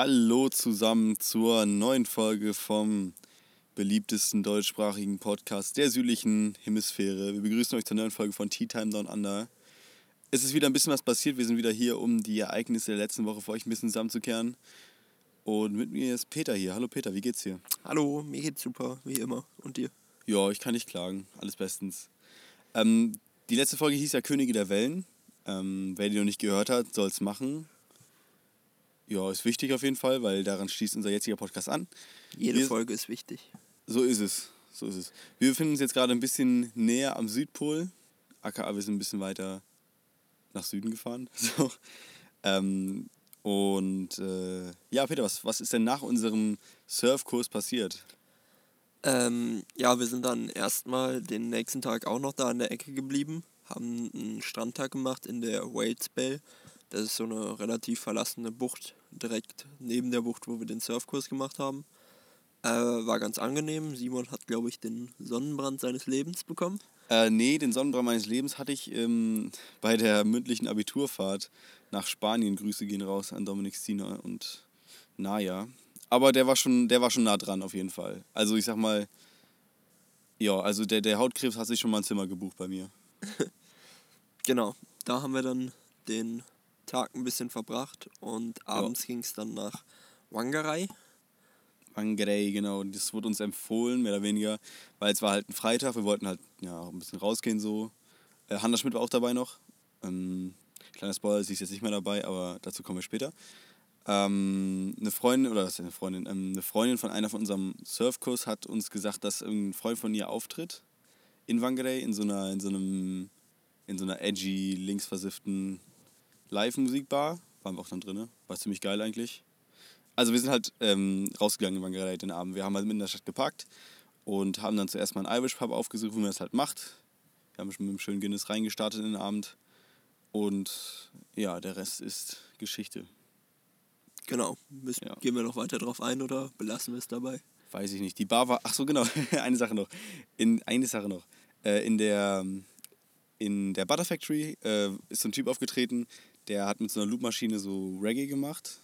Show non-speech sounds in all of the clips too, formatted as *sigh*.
Hallo zusammen zur neuen Folge vom beliebtesten deutschsprachigen Podcast der südlichen Hemisphäre. Wir begrüßen euch zur neuen Folge von Tea Time Down Under. Es ist wieder ein bisschen was passiert. Wir sind wieder hier, um die Ereignisse der letzten Woche für euch ein bisschen zusammenzukehren. Und mit mir ist Peter hier. Hallo Peter, wie geht's dir? Hallo, mir geht's super, wie immer. Und dir? Ja, ich kann nicht klagen. Alles bestens. Ähm, die letzte Folge hieß ja Könige der Wellen. Ähm, wer die noch nicht gehört hat, soll es machen. Ja, ist wichtig auf jeden Fall, weil daran schließt unser jetziger Podcast an. Jede Wir, Folge ist wichtig. So ist es. So ist es. Wir befinden uns jetzt gerade ein bisschen näher am Südpol. AKA, wir sind ein bisschen weiter nach Süden gefahren. *laughs* So. Ähm, und äh, ja, Peter, was, was ist denn nach unserem Surfkurs passiert? Ähm, ja, wir sind dann erstmal den nächsten Tag auch noch da in der Ecke geblieben, haben einen Strandtag gemacht in der Wales Bay. Das ist so eine relativ verlassene Bucht, direkt neben der Bucht, wo wir den Surfkurs gemacht haben. Äh, war ganz angenehm. Simon hat, glaube ich, den Sonnenbrand seines Lebens bekommen. Äh, nee, den Sonnenbrand meines Lebens hatte ich ähm, bei der mündlichen Abiturfahrt nach Spanien. Grüße gehen raus an Dominik Stina und Naya. Aber der war schon, der war schon nah dran auf jeden Fall. Also ich sag mal, ja, also der, der Hautkrebs hat sich schon mal ein Zimmer gebucht bei mir. *laughs* genau, da haben wir dann den Tag ein bisschen verbracht und abends ja. ging es dann nach Wangerei. Wangerei, genau. Das wurde uns empfohlen, mehr oder weniger, weil es war halt ein Freitag. Wir wollten halt ja, ein bisschen rausgehen so. Äh, Hanna Schmidt war auch dabei noch. Ähm, kleiner Spoiler, sie ist jetzt nicht mehr dabei, aber dazu kommen wir später. Ähm, eine Freundin, oder was ist eine Freundin? Ähm, eine Freundin von einer von unserem Surfkurs hat uns gesagt, dass ein Freund von ihr auftritt in Wangerei in so einer, in so einem, in so einer edgy, linksversifften Live-Musikbar. Waren wir auch dann drin. War ziemlich geil eigentlich. Also wir sind halt ähm, rausgegangen in Wangerei den Abend. Wir haben halt mitten in der Stadt geparkt und haben dann zuerst mal einen Irish Pub aufgesucht, wie man das halt macht. Wir haben schon mit einem schönen Guinness reingestartet in den Abend. Und ja, der Rest ist Geschichte. Genau. Ja. Gehen wir noch weiter drauf ein oder belassen wir es dabei? Weiß ich nicht. Die Bar war. Ach so, genau. *laughs* eine Sache noch. In, eine Sache noch. Äh, in der, in der Butter Factory äh, ist so ein Typ aufgetreten, der hat mit so einer Loopmaschine so Reggae gemacht.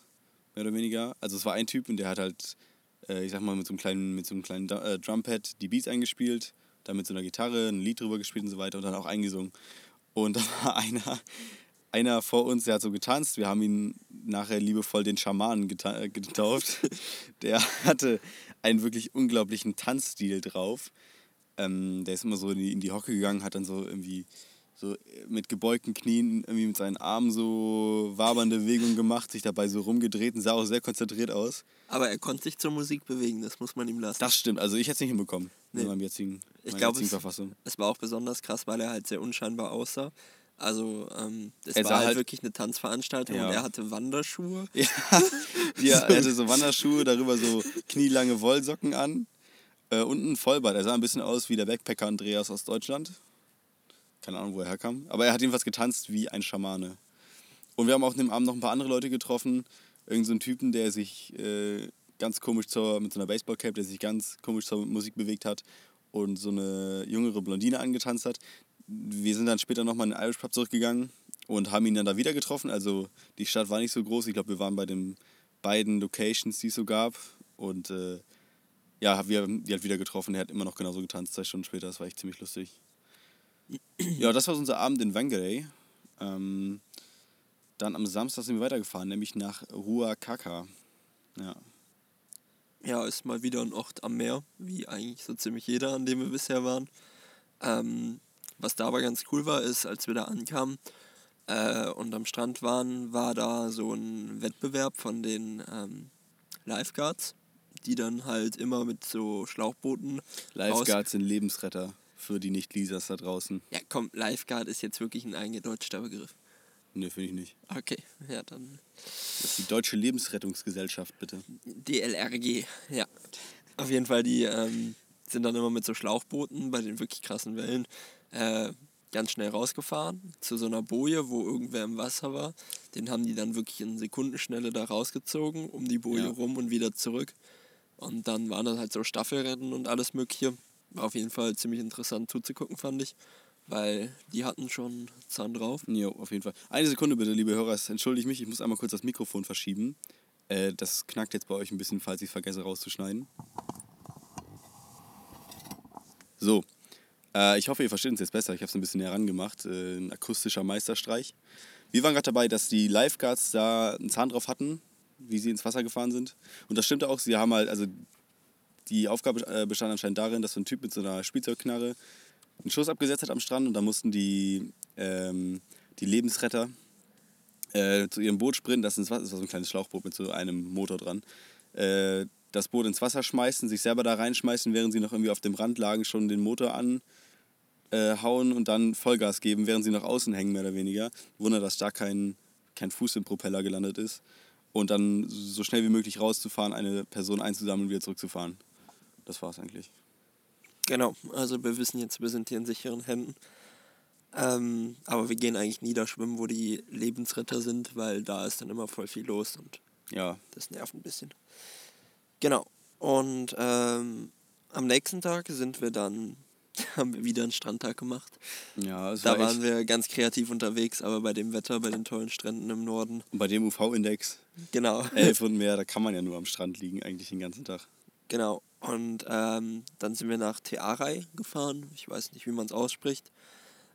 Mehr oder weniger. Also es war ein Typ und der hat halt, äh, ich sag mal, mit so einem kleinen, mit so einem kleinen äh, Drumpad die Beats eingespielt, dann mit so einer Gitarre ein Lied drüber gespielt und so weiter und dann auch eingesungen. Und da *laughs* war einer, einer vor uns, der hat so getanzt. Wir haben ihn nachher liebevoll den Schamanen äh, getauft. *laughs* der hatte einen wirklich unglaublichen Tanzstil drauf. Ähm, der ist immer so in die, in die Hocke gegangen, hat dann so irgendwie so mit gebeugten Knien irgendwie mit seinen Armen so wabernde Bewegungen gemacht, sich dabei so rumgedreht und sah auch sehr konzentriert aus. Aber er konnte sich zur Musik bewegen, das muss man ihm lassen. Das stimmt, also ich hätte es nicht hinbekommen nee. in meinem jetzigen, ich glaube, es, es war auch besonders krass, weil er halt sehr unscheinbar aussah. Also, ähm, das war halt, halt, wirklich eine Tanzveranstaltung ja. und er hatte Wanderschuhe. *laughs* Ja, ja, er hatte so Wanderschuhe, darüber so knielange Wollsocken an äh, und ein Vollbart. Er sah ein bisschen aus wie der Backpacker Andreas aus Deutschland. Keine Ahnung, wo er herkam. Aber er hat jedenfalls getanzt wie ein Schamane. Und wir haben auch an dem Abend noch ein paar andere Leute getroffen. Irgend so einen Typen, der sich äh, ganz komisch zur, mit so einer Baseballcap, der sich ganz komisch zur Musik bewegt hat und so eine jüngere Blondine angetanzt hat wir sind dann später nochmal in den Irish Pub zurückgegangen und haben ihn dann da wieder getroffen. Also die Stadt war nicht so groß. Ich glaube, wir waren bei den beiden Locations, die es so gab. Und äh, ja, wir haben die halt wieder getroffen. Er hat immer noch genauso getanzt, zwei Stunden später. Das war echt ziemlich lustig. Ja, das war unser Abend in Wangerei. Ähm, dann am Samstag sind wir weitergefahren, nämlich nach Ruakaka. Ja. Ja, ist mal wieder ein Ort am Meer, wie eigentlich so ziemlich jeder, an dem wir bisher waren. Ähm, was da aber ganz cool war, ist, als wir da ankamen äh, und am Strand waren, war da so ein Wettbewerb von den ähm, Lifeguards, die dann halt immer mit so Schlauchbooten. Lifeguards sind Lebensretter für die Nicht-Lisas da draußen. Ja, komm, Lifeguard ist jetzt wirklich ein eingedeutschter Begriff. Ne, finde ich nicht. Okay, ja, dann. Das ist die Deutsche Lebensrettungsgesellschaft, bitte. DLRG, ja. Auf jeden Fall, die ähm, sind dann immer mit so Schlauchbooten bei den wirklich krassen Wellen äh, ganz schnell rausgefahren zu so einer Boje, wo irgendwer im Wasser war. Den haben die dann wirklich in Sekundenschnelle da rausgezogen, um die Boje ja. rum und wieder zurück. Und dann waren das halt so Staffelrennen und alles Mögliche. War auf jeden Fall ziemlich interessant zuzugucken, fand ich. Weil die hatten schon Zahn drauf. Jo, auf jeden Fall. Eine Sekunde bitte, liebe Hörer, entschuldige mich, ich muss einmal kurz das Mikrofon verschieben. Äh, das knackt jetzt bei euch ein bisschen, falls ich vergesse rauszuschneiden. So, äh, ich hoffe, ihr versteht uns jetzt besser. Ich habe es ein bisschen näher rangemacht. Äh, ein akustischer Meisterstreich. Wir waren gerade dabei, dass die Lifeguards da einen Zahn drauf hatten, wie sie ins Wasser gefahren sind. Und das stimmte auch. Sie haben halt, also die Aufgabe äh, bestand anscheinend darin, dass so ein Typ mit so einer Spielzeugknarre einen Schuss abgesetzt hat am Strand und da mussten die, ähm, die Lebensretter äh, zu ihrem Boot sprinten. Das, ist, das war so ein kleines Schlauchboot mit so einem Motor dran. Äh, das Boot ins Wasser schmeißen, sich selber da reinschmeißen, während sie noch irgendwie auf dem Rand lagen, schon den Motor anhauen äh, und dann Vollgas geben, während sie nach außen hängen, mehr oder weniger. Wunder, dass da kein, kein Fuß im Propeller gelandet ist. Und dann so schnell wie möglich rauszufahren, eine Person einzusammeln und wieder zurückzufahren. Das war es eigentlich. Genau, also wir wissen jetzt, wir sind hier in sicheren Händen. Ähm, aber wir gehen eigentlich nie da schwimmen, wo die Lebensretter sind, weil da ist dann immer voll viel los und ja. das nervt ein bisschen. Genau. Und ähm, am nächsten Tag sind wir dann, *laughs* haben wir wieder einen Strandtag gemacht. Ja, es Da war waren wir ganz kreativ unterwegs, aber bei dem Wetter, bei den tollen Stränden im Norden. und bei dem UV-Index Genau. 11 und mehr, da kann man ja nur am Strand liegen, eigentlich den ganzen Tag. Genau. Und ähm, dann sind wir nach Tearai gefahren. Ich weiß nicht, wie man es ausspricht.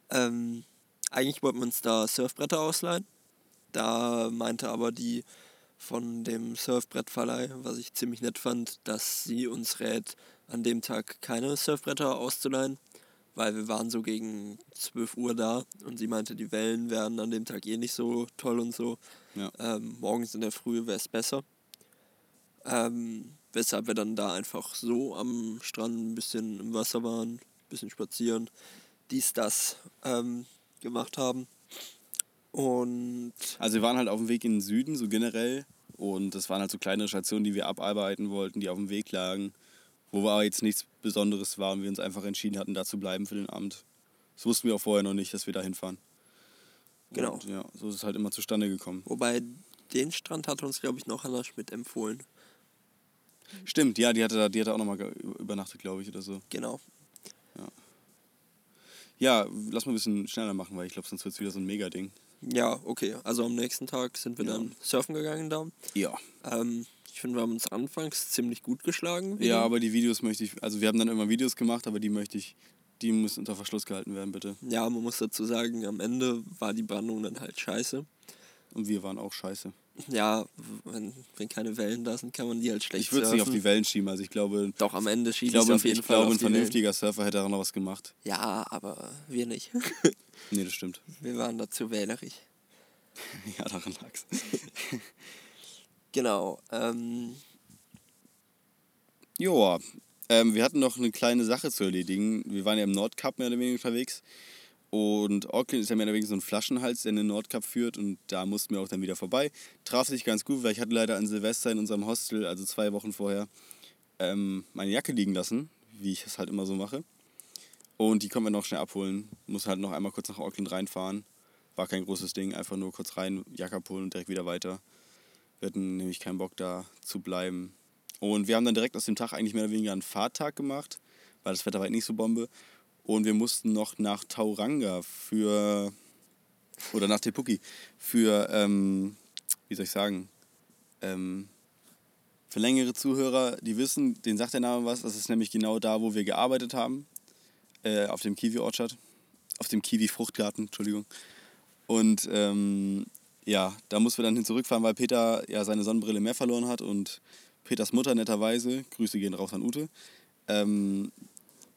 Ähm, eigentlich wollten wir uns da Surfbretter ausleihen. Da meinte aber die von dem Surfbrettverleih, was ich ziemlich nett fand, dass sie uns rät, an dem Tag keine Surfbretter auszuleihen, weil wir waren so gegen 12 Uhr da und sie meinte, die Wellen wären an dem Tag eh nicht so toll und so. Ja. Ähm, morgens in der Früh wäre es besser. Ähm, weshalb wir dann da einfach so am Strand ein bisschen im Wasser waren, ein bisschen spazieren, dies, das ähm, gemacht haben. Und Also wir waren halt auf dem Weg in den Süden, so generell. Und das waren halt so kleine Stationen, die wir abarbeiten wollten, die auf dem Weg lagen. Wo aber jetzt nichts Besonderes war und wir uns einfach entschieden hatten, da zu bleiben für den Abend. Das wussten wir auch vorher noch nicht, dass wir da hinfahren. Genau. Und ja, so ist es halt immer zustande gekommen. wobei den Strand hat uns, glaube ich, noch Anna Schmidt empfohlen. Stimmt, ja, die hatte, da- die hatte auch nochmal übernachtet, glaube ich, oder so. Genau. Ja, lass mal ein bisschen schneller machen, weil ich glaube, sonst wird es wieder so ein Mega-Ding. Ja, okay. Also am nächsten Tag sind wir Ja. dann surfen gegangen da. Ja. Ähm, ich finde, wir haben uns anfangs ziemlich gut geschlagen. wieder. Ja, aber die Videos möchte ich, also wir haben dann immer Videos gemacht, aber die möchte ich, die müssen unter Verschluss gehalten werden, bitte. Ja, man muss dazu sagen, am Ende war die Brandung dann halt scheiße. Und wir waren auch scheiße. Ja, wenn, wenn keine Wellen da sind, kann man die halt schlecht Ich würde es nicht auf die Wellen schieben, also ich glaube, Doch, am Ende ich schiebe ich glaube, auf jeden ich Fall glaube auf ein die Wellen. vernünftiger Surfer hätte auch noch was gemacht. Ja, aber wir nicht. *laughs* Nee, das stimmt. Wir waren dazu wählerisch. *laughs* ja, daran lag's. *laughs* Genau. Ähm, Joa, ähm, wir hatten noch eine kleine Sache zu erledigen. Wir waren ja im Nordkap mehr oder weniger unterwegs. Und Auckland ist ja mehr oder weniger so ein Flaschenhals, der in den Nordkap führt. Und da mussten wir auch dann wieder vorbei. Traf sich ganz gut, weil ich hatte leider an Silvester in unserem Hostel, also zwei Wochen vorher, ähm, meine Jacke liegen lassen, wie ich es halt immer so mache. Und die können wir noch schnell abholen. Muss halt noch einmal kurz nach Auckland reinfahren. War kein großes Ding, einfach nur kurz rein, Jacke abholen und direkt wieder weiter. Wir hatten nämlich keinen Bock da zu bleiben. Und wir haben dann direkt aus dem Tag eigentlich mehr oder weniger einen Fahrtag gemacht, weil das Wetter war halt nicht so Bombe. Und wir mussten noch nach Tauranga für, oder nach Tepuki, für, ähm, wie soll ich sagen, ähm, für längere Zuhörer, die wissen, denen sagt der Name was, das ist nämlich genau da, wo wir gearbeitet haben, äh, auf dem Kiwi-Orchard, auf dem Kiwi-Fruchtgarten, Entschuldigung. Und ähm, ja, da mussten wir dann hin zurückfahren, weil Peter ja seine Sonnenbrille mehr verloren hat und Peters Mutter netterweise, Grüße gehen raus an Ute, ähm,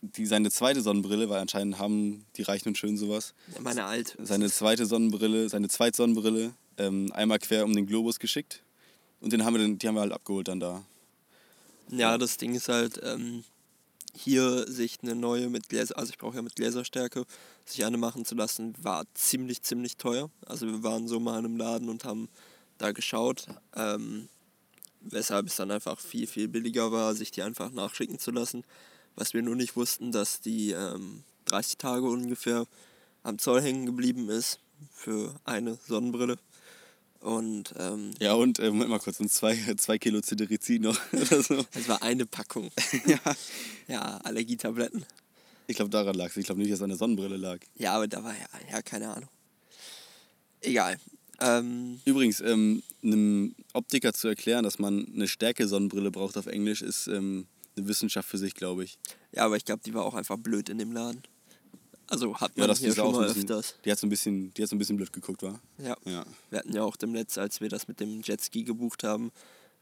die, seine zweite Sonnenbrille, weil anscheinend haben die Reichen und Schön sowas, meine alt. seine zweite Sonnenbrille, seine zweite Sonnenbrille ähm, einmal quer um den Globus geschickt und den haben wir dann, die haben wir halt abgeholt dann da. Ja, das Ding ist halt, ähm, hier sich eine neue mit Gläser, also ich brauche ja mit Gläserstärke, sich eine machen zu lassen, war ziemlich, ziemlich teuer. Also wir waren so mal in einem Laden und haben da geschaut, ähm, weshalb es dann einfach viel, viel billiger war, sich die einfach nachschicken zu lassen. Was wir nur nicht wussten, dass die ähm, 30 Tage ungefähr am Zoll hängen geblieben ist für eine Sonnenbrille. Und ähm, Ja und, äh, Moment mal kurz, und zwei, *laughs* zwei Kilo Cetirizin noch *laughs* oder so. es war eine Packung. *laughs* ja. ja, Allergietabletten. Ich glaube daran lag es, ich glaube nicht, dass es an der Sonnenbrille lag. Ja, aber da war ja, ja keine Ahnung. Egal. Ähm, Übrigens, ähm, einem Optiker zu erklären, dass man eine Stärke-Sonnenbrille braucht auf Englisch, ist ähm, eine Wissenschaft für sich, glaube ich. Ja, aber ich glaube, die war auch einfach blöd in dem Laden. Also hat man Ja, das hier schon mal bisschen, öfters. die hat so ein bisschen, die hat so ein bisschen blöd geguckt, war. Ja. Ja. Wir hatten ja auch dem Netz, als wir das mit dem Jetski gebucht haben,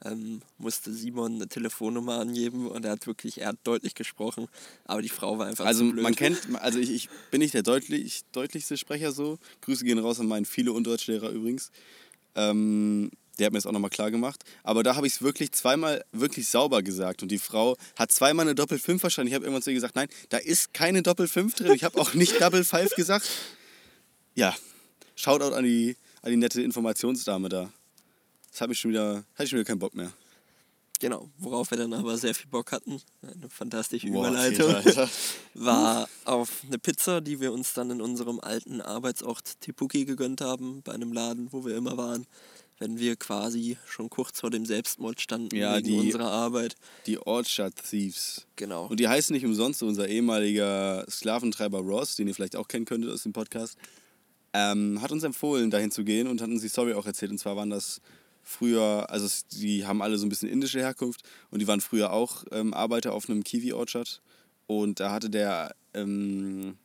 ähm, musste Simon eine Telefonnummer angeben und er hat wirklich, er hat deutlich gesprochen, aber die Frau war einfach Also man kennt, *laughs* also ich, ich bin nicht der deutlich, deutlichste Sprecher so. Grüße gehen raus an meinen viele und Deutschlehrer übrigens. Ähm, der hat mir das auch nochmal klar gemacht. Aber da habe ich es wirklich zweimal wirklich sauber gesagt. Und die Frau hat zweimal eine Doppel 5 verstanden. Ich habe irgendwann zu ihr gesagt, nein, da ist keine Doppel 5 drin. Ich habe auch nicht Double 5 gesagt. Ja, Shoutout an die, an die nette Informationsdame da. Das hat mich schon wieder, hatte ich schon wieder keinen Bock mehr. Genau, worauf wir dann aber sehr viel Bock hatten, eine fantastische Boah, Überleitung, Alter, Alter. *laughs* war auf eine Pizza, die wir uns dann in unserem alten Arbeitsort Tipuki gegönnt haben, bei einem Laden, wo wir immer waren, wenn wir quasi schon kurz vor dem Selbstmord standen Ja, wegen die- unserer Arbeit. Die Orchard Thieves. Genau. Und die heißen nicht umsonst so unser ehemaliger Sklaventreiber Ross, den ihr vielleicht auch kennen könntet aus dem Podcast, ähm, hat uns empfohlen, dahin zu gehen und hat uns die Story auch erzählt. Und zwar waren das früher, also die haben alle so ein bisschen indische Herkunft und die waren früher auch ähm, Arbeiter auf einem Kiwi-Orchard. Und da hatte der, ähm,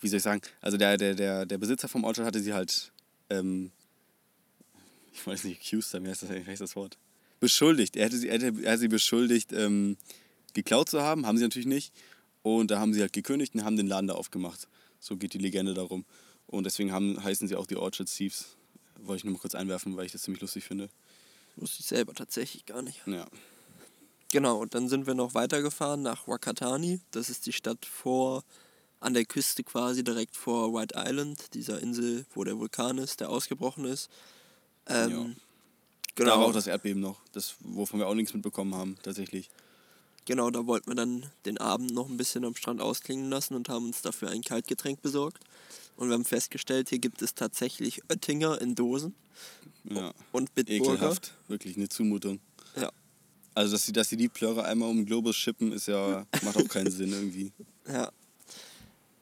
wie soll ich sagen, also der, der, der, der Besitzer vom Orchard hatte sie halt, ähm, ich weiß nicht, accused, wie heißt das, wie heißt das Wort? Beschuldigt. Er hätte sie, er hätte, er sie beschuldigt, ähm, geklaut zu haben, haben sie natürlich nicht. Und da haben sie halt gekündigt und haben den Laden da aufgemacht. So geht die Legende darum. Und deswegen haben, heißen sie auch die Orchard Thieves. Wollte ich nur mal kurz einwerfen, weil ich das ziemlich lustig finde. Wusste ich selber tatsächlich gar nicht. Ja. Genau, und dann sind wir noch weitergefahren nach Wakatani. Das ist die Stadt vor, an der Küste quasi direkt vor White Island, dieser Insel, wo der Vulkan ist, der ausgebrochen ist. Ähm, Ja. Da Genau, war auch das Erdbeben noch, das, wovon wir auch nichts mitbekommen haben, tatsächlich. genau, da wollten wir dann den Abend noch ein bisschen am Strand ausklingen lassen und haben uns dafür ein Kaltgetränk besorgt. Und wir haben festgestellt, hier gibt es tatsächlich Oettinger in Dosen Ja. und Bitburger. Ekelhaft. Wirklich eine Zumutung. Ja, Also, dass sie, dass sie die Plörre einmal um den Globus schippen, ist ja, macht auch keinen *laughs* Sinn irgendwie. ja.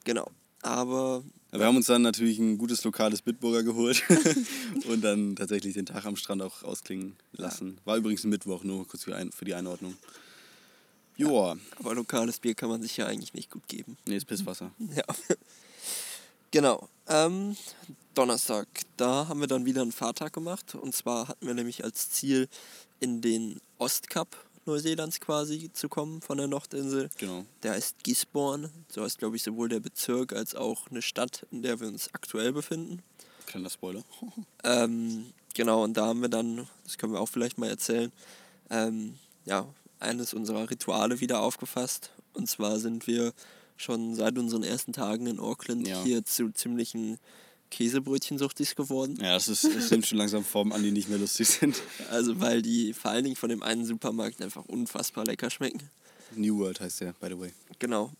Genau. Aber Wir haben uns dann natürlich ein gutes lokales Bitburger geholt *laughs* und dann tatsächlich den Tag am Strand auch ausklingen lassen. War übrigens ein Mittwoch, nur kurz für, ein, für die Einordnung. Joa, Aber lokales Bier kann man sich ja eigentlich nicht gut geben. nee, ist Pisswasser. Ja. Genau. Ähm, Donnerstag, da haben wir dann wieder einen Fahrtag gemacht. Und zwar hatten wir nämlich als Ziel, in den Ostkap Neuseelands quasi zu kommen von der Nordinsel. Genau. Der heißt Gisborne. So heißt, glaube ich, sowohl der Bezirk als auch eine Stadt, in der wir uns aktuell befinden. Kleiner Spoiler. *laughs* Ähm, genau, und da haben wir dann, das können wir auch vielleicht mal erzählen, ähm, ja, eines unserer Rituale wieder aufgefasst. Und zwar sind wir schon seit unseren ersten Tagen in Auckland Ja. hier zu ziemlichen Käsebrötchensuchtis geworden. Ja, das, ist, das nimmt schon langsam Formen an, die nicht mehr lustig sind. *laughs* Also weil die vor allen Dingen von dem einen Supermarkt einfach unfassbar lecker schmecken. New World heißt der, by the way. Genau.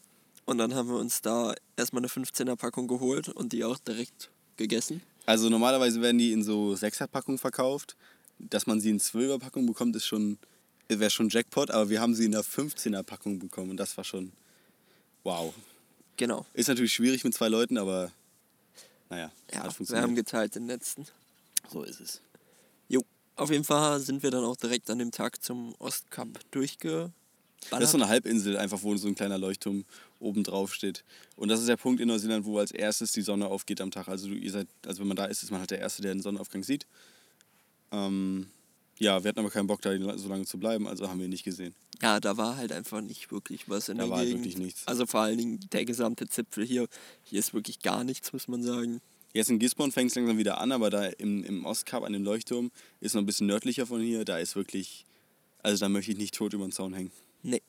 Und dann haben wir uns da erstmal eine 15er Packung geholt und die auch direkt gegessen. Also normalerweise werden die in so 6er-Packungen verkauft. Dass man sie in 12er-Packungen bekommt, ist schon, wäre schon Jackpot, aber wir haben sie in der 15er-Packung bekommen und das war schon wow. Genau. Ist natürlich schwierig mit zwei Leuten, aber naja, Ja, hat wir funktioniert. haben geteilt den letzten. so ist es. Jo, auf jeden Fall sind wir dann auch direkt an dem Tag zum Ostkap durchgeballert. Das ist so eine Halbinsel, einfach wo so ein kleiner Leuchtturm oben drauf steht. Und das ist der Punkt in Neuseeland, wo als erstes die Sonne aufgeht am Tag. Also du, ihr seid, also wenn man da ist, ist man halt der Erste, der den Sonnenaufgang sieht. Ähm, ja, wir hatten aber keinen Bock, da so lange zu bleiben, also haben wir ihn nicht gesehen. ja, da war halt einfach nicht wirklich was in Da der war halt Gegend. wirklich nichts. Also vor allen Dingen der gesamte Zipfel hier. Hier ist wirklich gar nichts, muss man sagen. Jetzt in Gisborne fängt es langsam wieder an, aber da im, im Ostkap an dem Leuchtturm ist noch ein bisschen nördlicher von hier. Da ist wirklich, also da möchte ich nicht tot über den Zaun hängen. Nee.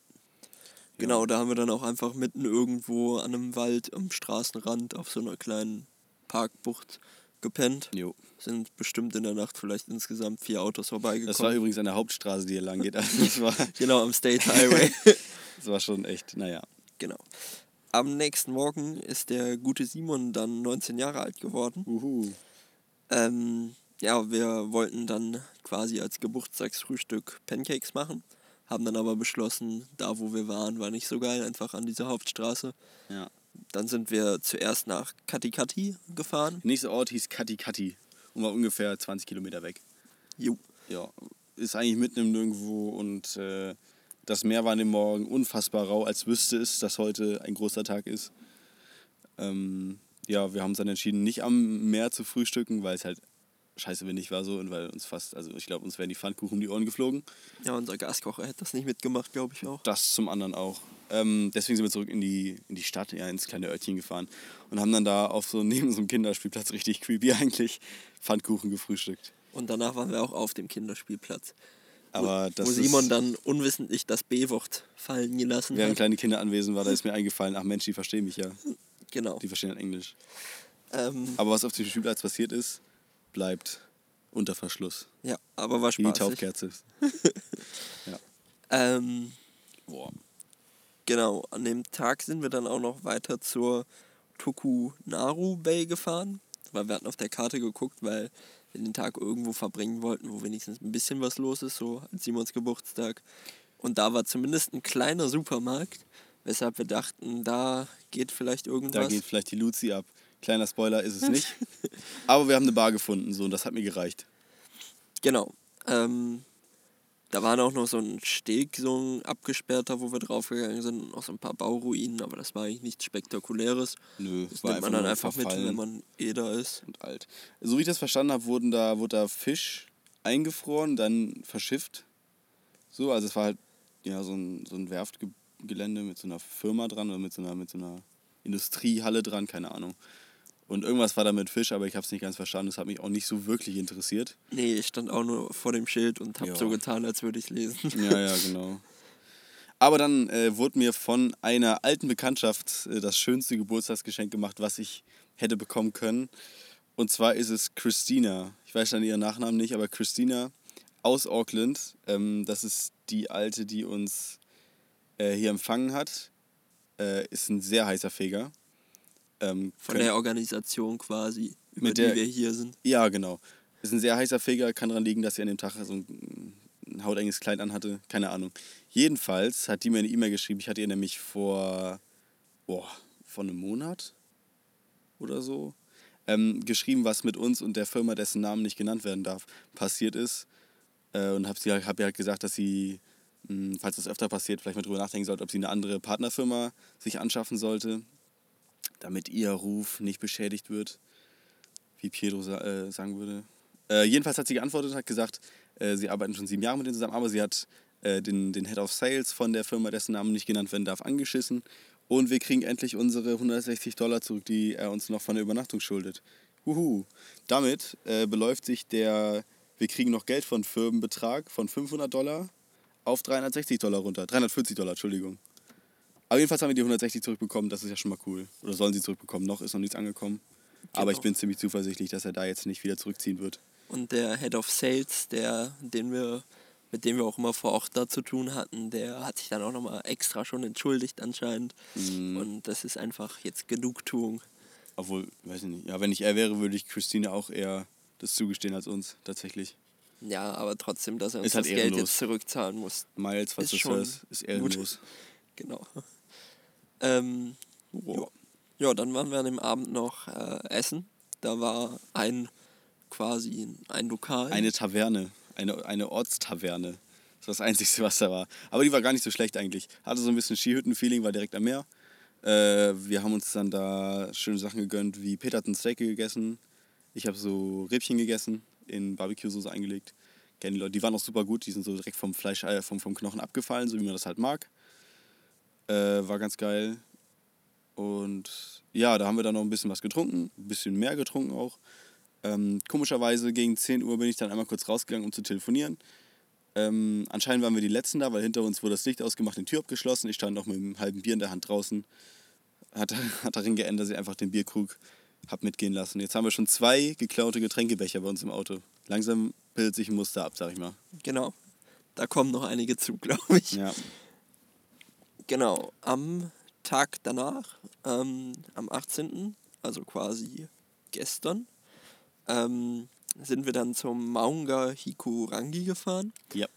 Genau, da haben wir dann auch einfach mitten irgendwo an einem Wald am Straßenrand auf so einer kleinen Parkbucht gepennt. Jo. Sind bestimmt in der Nacht vielleicht insgesamt vier Autos vorbeigekommen. Das war übrigens an der Hauptstraße, die hier lang geht. *laughs* Also das, war, genau, am State *laughs* Highway. das war schon echt, naja. Genau. Am nächsten Morgen ist der gute Simon dann 19 Jahre alt geworden. Uhu. Ähm, ja, wir wollten dann quasi als Geburtstagsfrühstück Pancakes machen, haben dann aber beschlossen, da wo wir waren, war nicht so geil, einfach an dieser Hauptstraße. Ja. Dann sind wir zuerst nach Katikati gefahren. Der nächste Ort hieß Kati Kati und war ungefähr 20 Kilometer weg. Jo. Ja, ist eigentlich mitten im Nirgendwo und äh, das Meer war an dem Morgen unfassbar rau, als wüsste es, dass heute ein großer Tag ist. Ähm, ja, wir haben uns dann entschieden, nicht am Meer zu frühstücken, weil es halt scheiße windig war so und weil uns fast, also ich glaube, uns wären die Pfannkuchen um die Ohren geflogen. Ja, unser Gaskocher hätte das nicht mitgemacht, glaube ich auch. Das zum anderen auch. Ähm, deswegen sind wir zurück in die, in die Stadt, ja, ins kleine Örtchen gefahren und haben dann da auf so *laughs* neben so einem Kinderspielplatz richtig creepy eigentlich Pfannkuchen gefrühstückt. Und danach waren wir auch auf dem Kinderspielplatz. Aber wo, wo Simon dann unwissentlich das B-Wort fallen gelassen Während hat. kleine Kinder anwesend war, da ist *laughs* mir eingefallen, ach Mensch, die verstehen mich ja. Genau. Die verstehen Englisch. Ähm, Aber was auf dem Spielplatz passiert ist, bleibt unter Verschluss. ja, aber war Wie die spaßig. Taufkerze. *laughs* Ähm, Boah. genau, an dem Tag sind wir dann auch noch weiter zur Tokunaru Bay gefahren, weil wir hatten auf der Karte geguckt, weil wir den Tag irgendwo verbringen wollten, wo wenigstens ein bisschen was los ist, so als Simons Geburtstag. Und da war zumindest ein kleiner Supermarkt, weshalb wir dachten, da geht vielleicht Da irgendwas. geht vielleicht die Luzi ab. Kleiner Spoiler ist es *laughs* nicht. Aber wir haben eine Bar gefunden, so und das hat mir gereicht. Genau. Ähm, da war auch noch so ein Steg, so ein abgesperrter, wo wir draufgegangen sind, und noch so ein paar Bauruinen, aber das war eigentlich nichts Spektakuläres. Nö, Das war nimmt man dann einfach mit, wenn man eh da ist. und alt. So wie ich das verstanden habe, wurden da, wurde da Fisch eingefroren, dann verschifft. So, also es war halt ja, so ein, so ein Werftgelände mit so einer Firma dran oder mit so einer, mit so einer Industriehalle dran, keine Ahnung. Und irgendwas war da mit Fisch, aber ich habe es nicht ganz verstanden. Das hat mich auch nicht so wirklich interessiert. Nee, ich stand auch nur vor dem Schild und hab Ja. so getan, als würde ich lesen. Ja, ja, *laughs* genau. Aber dann äh, wurde mir von einer alten Bekanntschaft äh, das schönste Geburtstagsgeschenk gemacht, was ich hätte bekommen können. Und zwar ist es Christina. Ich weiß dann ihren Nachnamen nicht, aber Christina aus Auckland. Ähm, das ist die alte, die uns äh, hier empfangen hat. Äh, ist ein sehr heißer Feger. Ähm, Von der Organisation quasi, über Mit die der- wir hier sind. ja, genau. Ist ein sehr heißer Feger, kann daran liegen, dass sie an dem Tag so ein, ein hautenges Kleid anhatte. Keine Ahnung. Jedenfalls hat die mir eine E-Mail geschrieben. Ich hatte ihr nämlich vor, boah, vor einem Monat oder so ähm, geschrieben, was mit uns und der Firma, dessen Namen nicht genannt werden darf, passiert ist. Äh, und habe hab ihr halt gesagt, dass sie, mh, falls das öfter passiert, vielleicht mal drüber nachdenken sollte, ob sie eine andere Partnerfirma sich anschaffen sollte, damit ihr Ruf nicht beschädigt wird wie Pietro sa äh, sagen würde. Äh, jedenfalls hat sie geantwortet, hat gesagt, äh, sie arbeiten schon sieben Jahre mit denen zusammen, aber sie hat äh, den, den Head of Sales von der Firma, dessen Namen nicht genannt werden darf, angeschissen. Und wir kriegen endlich unsere 160 Dollar zurück, die er uns noch von der Übernachtung schuldet. Huhu. Damit äh, beläuft sich der, wir kriegen noch Geld von Firmenbetrag von 500 Dollar auf 360 Dollar runter. 340 Dollar, Entschuldigung. Aber jedenfalls haben wir die 160 zurückbekommen, das ist ja schon mal cool. Oder sollen sie zurückbekommen, noch ist noch nichts angekommen. Aber ich Genau. bin ziemlich zuversichtlich, dass er da jetzt nicht wieder zurückziehen wird. Und der Head of Sales, der, den wir, mit dem wir auch immer vor Ort da zu tun hatten, der hat sich dann auch nochmal extra schon entschuldigt anscheinend. Mhm. Und das ist einfach jetzt Genugtuung. Obwohl, weiß ich nicht. Ja, wenn ich er wäre, würde ich Christine auch eher das zugestehen als uns, tatsächlich. Ja, aber trotzdem, dass er uns halt das Geld ehrenlos. jetzt zurückzahlen muss. Miles, was Ist du schon hörst, ist ehrenlos. Genau. Ähm, ja. ja, dann waren wir an dem Abend noch äh, essen. Da war ein quasi ein Lokal. Eine Taverne, eine, eine Ortstaverne. Das war das Einzige, was da war. Aber die war gar nicht so schlecht eigentlich. Hatte so ein bisschen Skihütten-Feeling, war direkt am Meer. Äh, wir haben uns dann da schöne Sachen gegönnt, wie Peter hat ein Steak gegessen. Ich habe so Rippchen gegessen, in Barbecue-Soße eingelegt. Kennen die Leute, die waren auch super gut, die sind so direkt vom Fleisch, äh, vom, vom Knochen abgefallen, so wie man das halt mag. Äh, war ganz geil. Und ja, da haben wir dann noch ein bisschen was getrunken, ein bisschen mehr getrunken auch. Ähm, komischerweise gegen 10 Uhr bin ich dann einmal kurz rausgegangen, um zu telefonieren. Ähm, anscheinend waren wir die Letzten da, weil hinter uns wurde das Licht ausgemacht, die Tür abgeschlossen. Ich stand noch mit einem halben Bier in der Hand draußen. Hat, *laughs* hat darin geändert, dass ich einfach den Bierkrug hab mitgehen lassen. Jetzt haben wir schon zwei geklaute Getränkebecher bei uns im Auto. Langsam bildet sich ein Muster ab, sag ich mal. Genau. Da kommen noch einige zu, *laughs* glaube ich. Ja. Genau. Am Tag danach, ähm, am 18., also quasi gestern, ähm, sind wir dann zum Maunga Hikurangi gefahren. ja.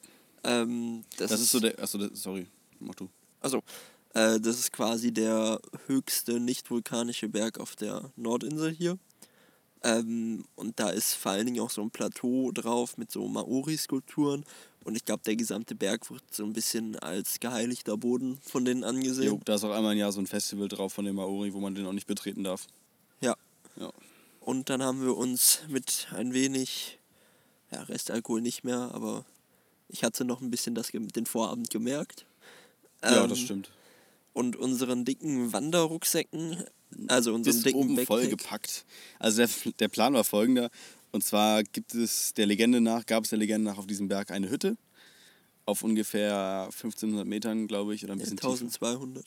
Ähm, das, Das ist so der. Achso, sorry, mach du. Also, äh, das ist quasi der höchste nicht vulkanische Berg auf der Nordinsel hier. Ähm, und da ist vor allen Dingen auch so ein Plateau drauf mit so Maori-Skulpturen. Und ich glaube, der gesamte Berg wird so ein bisschen als geheiligter Boden von denen angesehen. Jo, da ist auch einmal im Jahr so ein Festival drauf von den Maori, wo man den auch nicht betreten darf. Ja. Ja. Und dann haben wir uns mit ein wenig, ja, Restalkohol nicht mehr, aber ich hatte noch ein bisschen das, den Vorabend gemerkt. ja, Ähm, das stimmt. Und unseren dicken Wanderrucksäcken, also unseren Bis dicken oben Backpack. vollgepackt. Also der, der Plan war folgender. Und zwar gibt es der Legende nach, gab es der Legende nach auf diesem Berg eine Hütte. Auf ungefähr 1500 Metern, glaube ich, oder ein bisschen tiefer. 1200.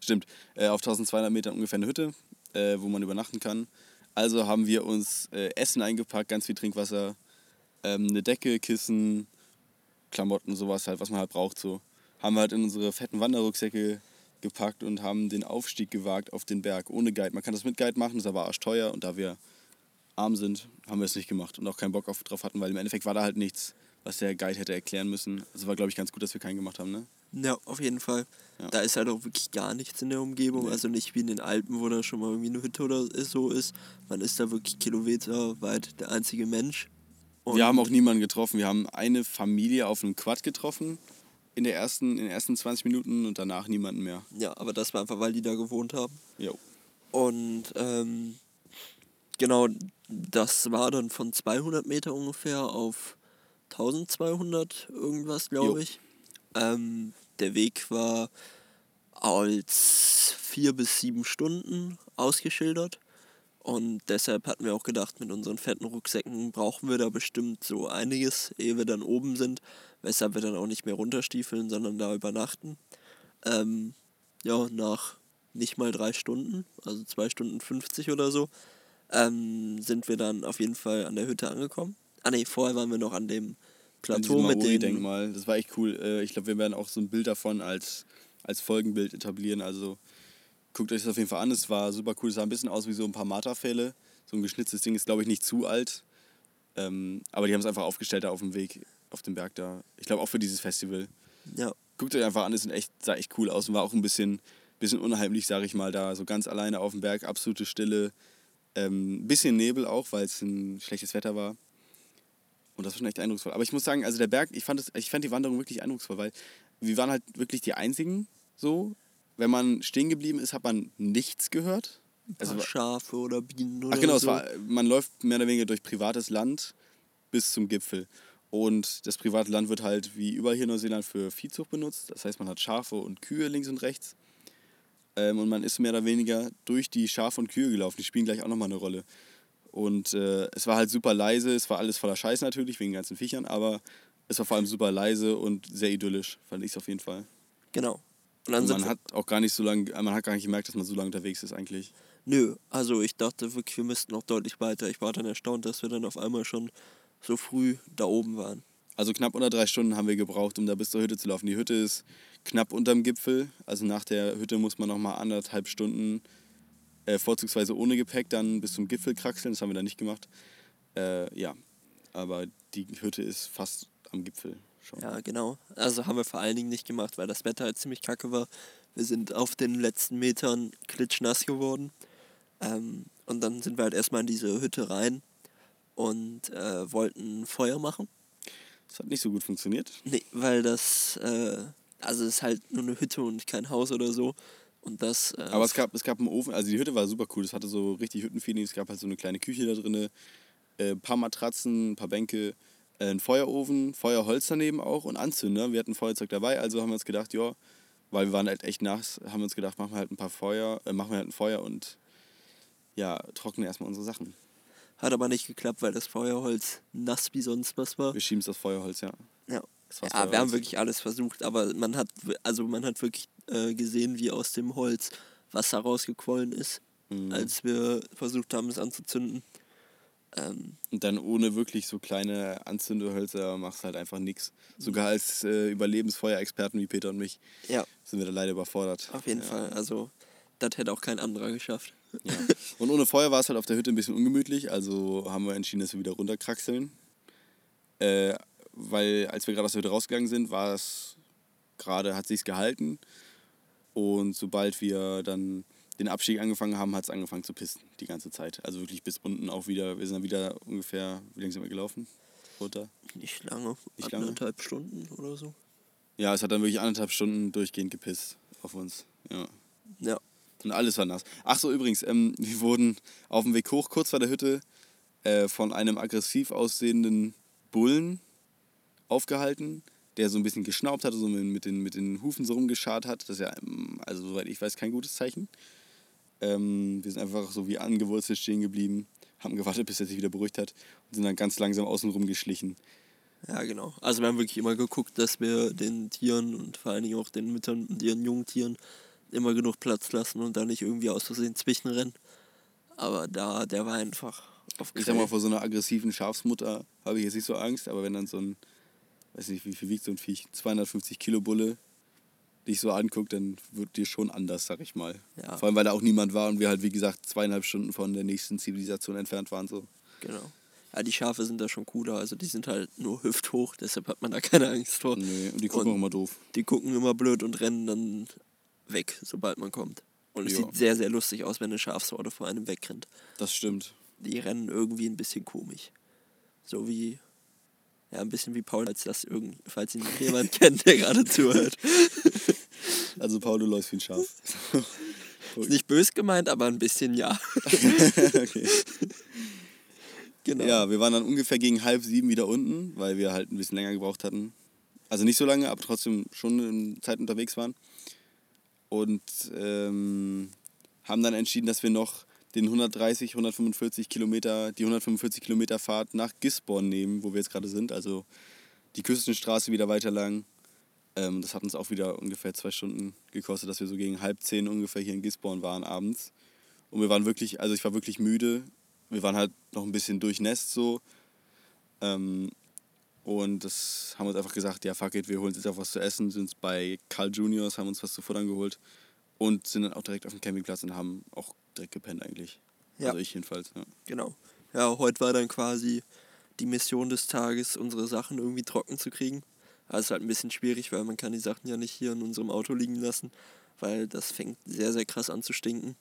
Stimmt, äh, auf 1200 Metern ungefähr eine Hütte, äh, wo man übernachten kann. Also haben wir uns äh, Essen eingepackt, ganz viel Trinkwasser, ähm, eine Decke, Kissen, Klamotten, sowas halt, was man halt braucht. So. Haben wir halt in unsere fetten Wanderrucksäcke gepackt und haben den Aufstieg gewagt auf den Berg ohne Guide. Man kann das mit Guide machen, das ist aber arschteuer und da wir arm sind, haben wir es nicht gemacht und auch keinen Bock auf, drauf hatten, weil im Endeffekt war da halt nichts, was der Guide hätte erklären müssen. Also war, glaube ich, ganz gut, dass wir keinen gemacht haben, ne? Ja, auf jeden Fall. Ja. Da ist halt auch wirklich gar nichts in der Umgebung. Nee. Also nicht wie in den Alpen, wo da schon mal irgendwie eine Hütte oder so ist. Man ist da wirklich kilometerweit der einzige Mensch. Und Wir haben auch niemanden getroffen. Wir haben eine Familie auf einem Quad getroffen in, der ersten, in den ersten 20 Minuten und danach niemanden mehr. Ja, aber das war einfach, weil die da gewohnt haben. Jo. Und ähm, genau, das war dann von 200 Meter ungefähr auf 1200 irgendwas, glaube ich. Ähm, der Weg war als vier bis sieben Stunden ausgeschildert. Und deshalb hatten wir auch gedacht, mit unseren fetten Rucksäcken brauchen wir da bestimmt so einiges, ehe wir dann oben sind. Weshalb wir dann auch nicht mehr runterstiefeln, sondern da übernachten. Ähm, ja, nach nicht mal drei Stunden, also zwei Stunden 50 oder so, ähm, sind wir dann auf jeden Fall an der Hütte angekommen. Ah ne, vorher waren wir noch an dem Plateau mit den... Maori-Denkmal. Das war echt cool. Äh, Ich glaube, wir werden auch so ein Bild davon als, als Folgenbild etablieren. Also guckt euch das auf jeden Fall an. Es war super cool. Es sah ein bisschen aus wie so ein paar Marterpfähle. So ein geschnitztes Ding ist, glaube ich, nicht zu alt. Ähm, aber die haben es einfach aufgestellt da auf dem Weg, auf dem Berg da. Ich glaube auch für dieses Festival. Ja, Guckt euch einfach an, es sind echt, sah echt cool aus und war auch ein bisschen, bisschen unheimlich, sage ich mal, da so ganz alleine auf dem Berg, absolute Stille. Ähm, bisschen Nebel auch, weil es ein schlechtes Wetter war. Und das war schon echt eindrucksvoll. Aber ich muss sagen, also der Berg, ich fand, das, ich fand die Wanderung wirklich eindrucksvoll, weil wir waren halt wirklich die Einzigen so. Wenn man stehen geblieben ist, hat man nichts gehört. also Schafe oder Bienen oder ach genau, so. es war, man läuft mehr oder weniger durch privates Land bis zum Gipfel. Und das private Land wird halt wie überall hier in Neuseeland für Viehzucht benutzt. Das heißt, man hat Schafe und Kühe links und rechts. Ähm, und man ist mehr oder weniger durch die Schafe und Kühe gelaufen. Die spielen gleich auch nochmal eine Rolle. Und äh, es war halt super leise. Es war alles voller Scheiß natürlich, wegen den ganzen Viechern. Aber es war vor allem super leise und sehr idyllisch, fand ich es auf jeden Fall. Genau. Und dann Und man hat auch gar nicht so lange, man hat gar nicht gemerkt, dass man so lange unterwegs ist eigentlich. Nö, also ich dachte wirklich, wir müssten noch deutlich weiter. Ich war dann erstaunt, dass wir dann auf einmal schon so früh da oben waren. Also knapp unter drei Stunden haben wir gebraucht, um da bis zur Hütte zu laufen. Die Hütte ist knapp unterm Gipfel. Also nach der Hütte muss man nochmal anderthalb Stunden, äh, vorzugsweise ohne Gepäck, dann bis zum Gipfel kraxeln. Das haben wir dann nicht gemacht. Äh, ja, aber die Hütte ist fast am Gipfel schon. Ja, genau. Also haben wir vor allen Dingen nicht gemacht, weil das Wetter halt ziemlich kacke war. Wir sind auf den letzten Metern klitschnass geworden. Ähm, und dann sind wir halt erstmal in diese Hütte rein und äh, wollten Feuer machen. Das hat nicht so gut funktioniert. Nee, weil das, äh, also es ist halt nur eine Hütte und kein Haus oder so. Und das. Äh, Aber es gab, es gab einen Ofen, also die Hütte war super cool. Es hatte so richtig Hüttenfeeling. Es gab halt so eine kleine Küche da drin, äh, ein paar Matratzen, ein paar Bänke, äh, einen Feuerofen, Feuerholz daneben auch und Anzünder. Wir hatten Feuerzeug dabei, also haben wir uns gedacht, ja, weil wir waren halt echt nass, haben wir uns gedacht, machen wir halt ein paar Feuer, äh, machen wir halt ein Feuer und ja, trocknen erstmal unsere Sachen. Hat aber nicht geklappt, weil das Feuerholz nass wie sonst was war. Wir schieben es aufs Feuerholz, ja. Ja. Das Ja, wir haben wirklich alles versucht, aber man hat, also man hat wirklich äh, gesehen, wie aus dem Holz Wasser rausgequollen ist, Mhm. als wir versucht haben, es anzuzünden. Ähm, Und dann ohne wirklich so kleine Anzündehölzer machst halt einfach nichts. Sogar als äh, Überlebensfeuerexperten wie Peter und mich ja, sind wir da leider überfordert. auf jeden ja. Fall. Also, das hätte auch kein anderer geschafft. Ja. *laughs* Und ohne Feuer war es halt auf der Hütte ein bisschen ungemütlich, also haben wir entschieden, dass wir wieder runterkraxeln. Äh, weil als wir gerade aus der Hütte rausgegangen sind, war es gerade, hat sich's gehalten. Und sobald wir dann den Abstieg angefangen haben, hat es angefangen zu pissen, die ganze Zeit. Also wirklich bis unten auch wieder. Wir sind dann wieder ungefähr, wie lange sind wir gelaufen? Runter? Nicht lange, Nicht lange? anderthalb Stunden oder so. Ja, es hat dann wirklich anderthalb Stunden durchgehend gepisst auf uns. Ja. Ja. Und alles war nass. Ach so, übrigens, ähm, *laughs* wir wurden auf dem Weg hoch, kurz vor der Hütte, äh, von einem aggressiv aussehenden Bullen aufgehalten, der so ein bisschen geschnaubt hatte, so mit, den, mit den Hufen so rumgeschart hat. Das ist ja, ähm, also soweit ich weiß, kein gutes Zeichen. Ähm, wir sind einfach so wie angewurzelt stehen geblieben, haben gewartet, bis er sich wieder beruhigt hat und sind dann ganz langsam außen rum geschlichen. Ja, genau. Also wir haben wirklich immer geguckt, dass wir den Tieren und vor allen Dingen auch den Müttern und ihren Jungtieren immer genug Platz lassen und da nicht irgendwie aus Versehen zwischenrennen. Aber da, der war einfach auf Ich sag mal, vor so einer aggressiven Schafsmutter habe ich jetzt nicht so Angst, aber wenn dann so ein, weiß nicht, wie viel wiegt so ein Viech, 250 Kilo Bulle dich so anguckt, dann wird dir schon anders, sag ich mal. Ja. Vor allem, weil da auch niemand war und wir halt, wie gesagt, zweieinhalb Stunden von der nächsten Zivilisation entfernt waren. So. Genau. Ja, die Schafe sind da schon cooler, also die sind halt nur *laughs* hüfthoch, deshalb hat man da keine Angst vor. Nee, und die gucken Und auch immer doof. Die gucken immer blöd und rennen dann weg, sobald man kommt. Und es Ja. sieht sehr, sehr lustig aus, wenn eine Schafshorde vor einem wegrennt. Das stimmt. Die rennen irgendwie ein bisschen komisch. So wie, ja, ein bisschen wie Paul, als das irgend, falls ihn jemand *laughs* kennt, der gerade zuhört. *laughs* Also Paul, du läufst wie ein Schaf. *laughs* Ist nicht bös gemeint, aber ein bisschen ja. okay. Genau. Ja, wir waren dann ungefähr gegen halb sieben wieder unten, weil wir halt ein bisschen länger gebraucht hatten. Also nicht so lange, aber trotzdem schon eine Zeit unterwegs waren. Und ähm, haben dann entschieden, dass wir noch den 130, 145 Kilometer, die 145 Kilometer Fahrt nach Gisborne nehmen, wo wir jetzt gerade sind. Also die Küstenstraße wieder weiter lang. Ähm, das hat uns auch wieder ungefähr zwei Stunden gekostet, dass wir so gegen halb zehn ungefähr hier in Gisborne waren abends. Und wir waren wirklich, also ich war wirklich müde. Wir waren halt noch ein bisschen durchnässt so. Ähm, und das haben uns einfach gesagt, ja fuck it, wir holen uns jetzt auch was zu essen, sind bei Carl Juniors, haben uns was zu futtern geholt und sind dann auch direkt auf dem Campingplatz und haben auch direkt gepennt eigentlich. Ja. Also ich jedenfalls, ja. Genau. Ja, heute war dann quasi die Mission des Tages, unsere Sachen irgendwie trocken zu kriegen. Aber es ist halt ein bisschen schwierig, weil man kann die Sachen ja nicht hier in unserem Auto liegen lassen, weil das fängt sehr, sehr krass an zu stinken.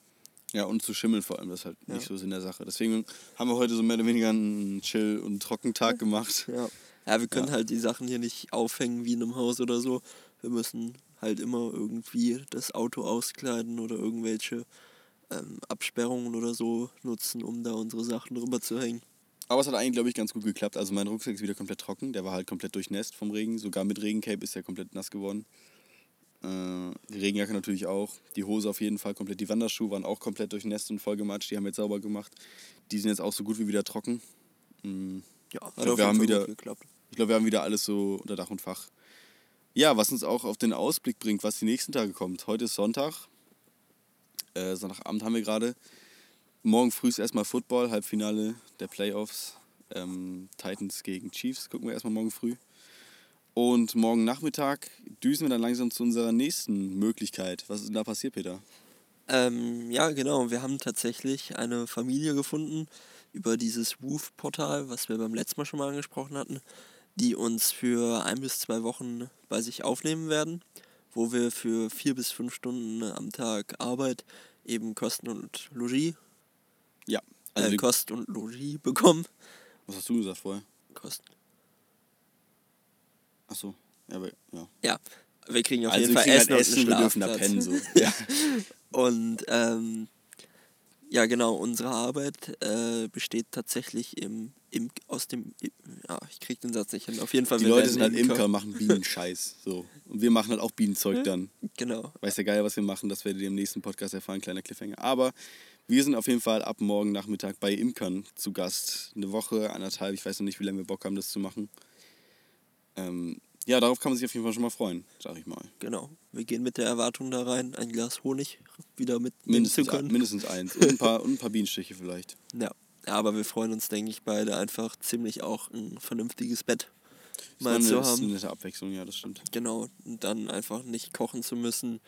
Ja, und zu schimmeln vor allem, das ist halt Ja. nicht so Sinn der Sache. Deswegen haben wir heute so mehr oder weniger einen Chill- und Trockentag gemacht. Ja. Ja, wir können Ja. halt die Sachen hier nicht aufhängen wie in einem Haus oder so. Wir müssen halt immer irgendwie das Auto auskleiden oder irgendwelche ähm, Absperrungen oder so nutzen, um da unsere Sachen drüber zu hängen. Aber es hat eigentlich, glaube ich, ganz gut geklappt. Also mein Rucksack ist wieder komplett trocken. Der war halt komplett durchnässt vom Regen. Sogar mit Regencape ist er komplett nass geworden. Äh, die Regenjacke natürlich auch. Die Hose auf jeden Fall komplett. Die Wanderschuhe waren auch komplett durchnässt und vollgematscht. Die haben wir jetzt sauber gemacht. Die sind jetzt auch so gut wie wieder trocken. Mm, Ja, hat glaub, auf wir haben wieder- gut geklappt. Ich glaube, wir haben wieder alles so unter Dach und Fach. Ja, was uns auch auf den Ausblick bringt, was die nächsten Tage kommt. Heute ist Sonntag. Äh, Sonntagabend haben wir gerade. Morgen früh ist erstmal Football, Halbfinale der Playoffs. Ähm, Titans gegen Chiefs gucken wir erstmal morgen früh. Und morgen Nachmittag düsen wir dann langsam zu unserer nächsten Möglichkeit. Was ist denn da passiert, Peter? Ähm, ja, genau. Wir haben tatsächlich eine Familie gefunden über dieses Woof-Portal, was wir beim letzten Mal schon mal angesprochen hatten, die uns für ein bis zwei Wochen bei sich aufnehmen werden, wo wir für vier bis fünf Stunden am Tag Arbeit eben Kosten und Logis, Ja, also äh, Kost und Logis bekommen. was hast du gesagt vorher? Kosten. Achso, ja, aber, ja. Ja, wir kriegen auf Also jeden Fall Essen, halt Essen und wir dürfen da pennen. So. *laughs* Ja. Und ähm, ja, genau, unsere Arbeit äh, besteht tatsächlich im, im aus dem ja, ich krieg den Satz nicht hin. Auf jeden Fall Die wir Leute sind halt Imker. Imker und machen Bienenscheiß. So. Und wir machen halt auch Bienenzeug dann. Genau. Weiß ja geil, was wir machen, das werdet ihr im nächsten Podcast erfahren, kleiner Cliffhanger. Aber wir sind auf jeden Fall ab morgen Nachmittag bei Imkern zu Gast. Eine Woche, anderthalb, ich weiß noch nicht, wie lange wir Bock haben, das zu machen. Ähm, ja, darauf kann man sich auf jeden Fall schon mal freuen, sag ich mal. Genau. Wir gehen mit der Erwartung da rein, ein Glas Honig wieder zu Mindestens, können. mindestens eins. Und ein, paar, und ein paar Bienenstiche vielleicht. *laughs* Ja. aber wir freuen uns, denke ich, beide einfach ziemlich auch ein vernünftiges Bett mal zu ist eine haben. nette Abwechslung, ja, das stimmt. Genau. Und dann einfach nicht kochen zu müssen,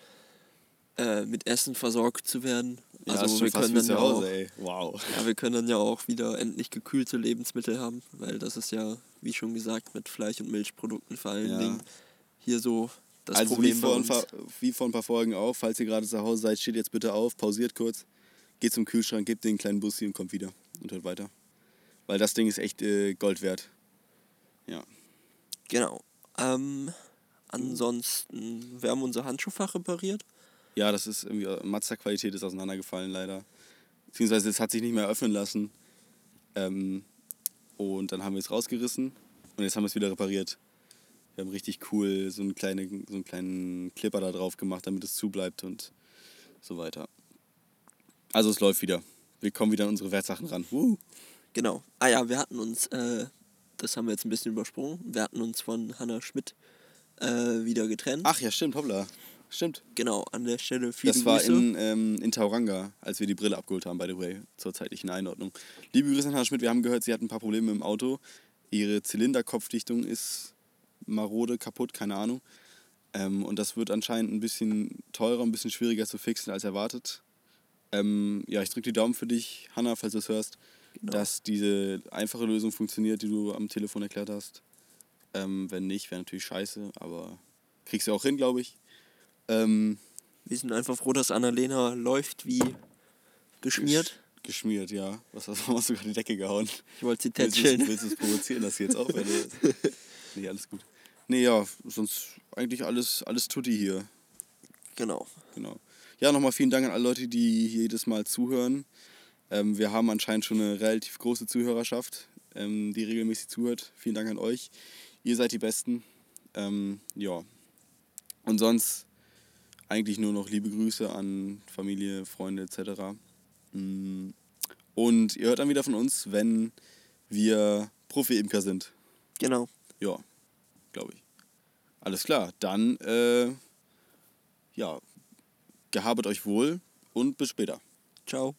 äh, mit Essen versorgt zu werden. Ja, also wir können dann ja auch ey. Wow. Ja, wir können dann ja auch wieder endlich gekühlte Lebensmittel haben, weil das ist ja, wie schon gesagt, mit Fleisch- und Milchprodukten vor allen Ja. Dingen hier so das also Problem wie vor, ein paar, wie vor ein paar Folgen auch, falls ihr gerade zu Hause seid, steht jetzt bitte auf, pausiert kurz, geht zum Kühlschrank, gebt den kleinen Bussi und kommt wieder und hört weiter. Weil das Ding ist echt äh, Gold wert. Ja. Genau. Ähm, ansonsten, wir haben unser Handschuhfach repariert. Ja, das ist irgendwie, äh, Mazda-Qualität ist auseinandergefallen leider. Beziehungsweise es hat sich nicht mehr öffnen lassen. Ähm, und dann haben wir es rausgerissen und jetzt haben wir es wieder repariert. Wir haben richtig cool so, eine kleine, so einen kleinen Clipper da drauf gemacht, damit es zubleibt und so weiter. Also es läuft wieder. Wir kommen wieder an unsere Wertsachen ran. Woo. Genau. Ah ja, wir hatten uns, äh, das haben wir jetzt ein bisschen übersprungen, wir hatten uns von Hannah Schmidt äh, wieder getrennt. Ach ja, stimmt, hoppla. Stimmt. Genau, an der Stelle viele Das war Grüße. in, ähm, in Tauranga, als wir die Brille abgeholt haben, by the way, zur zeitlichen Einordnung. Liebe Grüße an Herrn Schmidt, wir haben gehört, sie hat ein paar Probleme im Auto. Ihre Zylinderkopfdichtung ist marode, kaputt, keine Ahnung. Ähm, und das wird anscheinend ein bisschen teurer, ein bisschen schwieriger zu fixen als erwartet. Ähm, ja, ich drücke die Daumen für dich, Hanna, falls du es hörst, Genau. dass diese einfache Lösung funktioniert, die du am Telefon erklärt hast. Ähm, wenn nicht, wäre natürlich scheiße, aber kriegst du auch hin, glaube ich. Ähm, Wir sind einfach froh, dass Annalena läuft wie geschmiert. Geschmiert, ja. Was hast du sogar die Decke gehauen? Ich wollte sie tätscheln. willst du es provozieren, dass sie jetzt aufhört? oder? *laughs* nee, alles gut. Nee, ja, sonst eigentlich alles, alles tutti hier. Genau. Genau. Ja, nochmal vielen Dank an alle Leute, die jedes Mal zuhören. Ähm, wir haben anscheinend schon eine relativ große Zuhörerschaft, ähm, die regelmäßig zuhört. Vielen Dank an euch. Ihr seid die Besten. Ähm, ja. Und sonst eigentlich nur noch liebe Grüße an Familie, Freunde etc. Mm. Und ihr hört dann wieder von uns, wenn wir Profi-Imker sind. Genau. Ja, glaube ich. Alles klar, dann äh, ja, gehabet euch wohl und bis später. Ciao.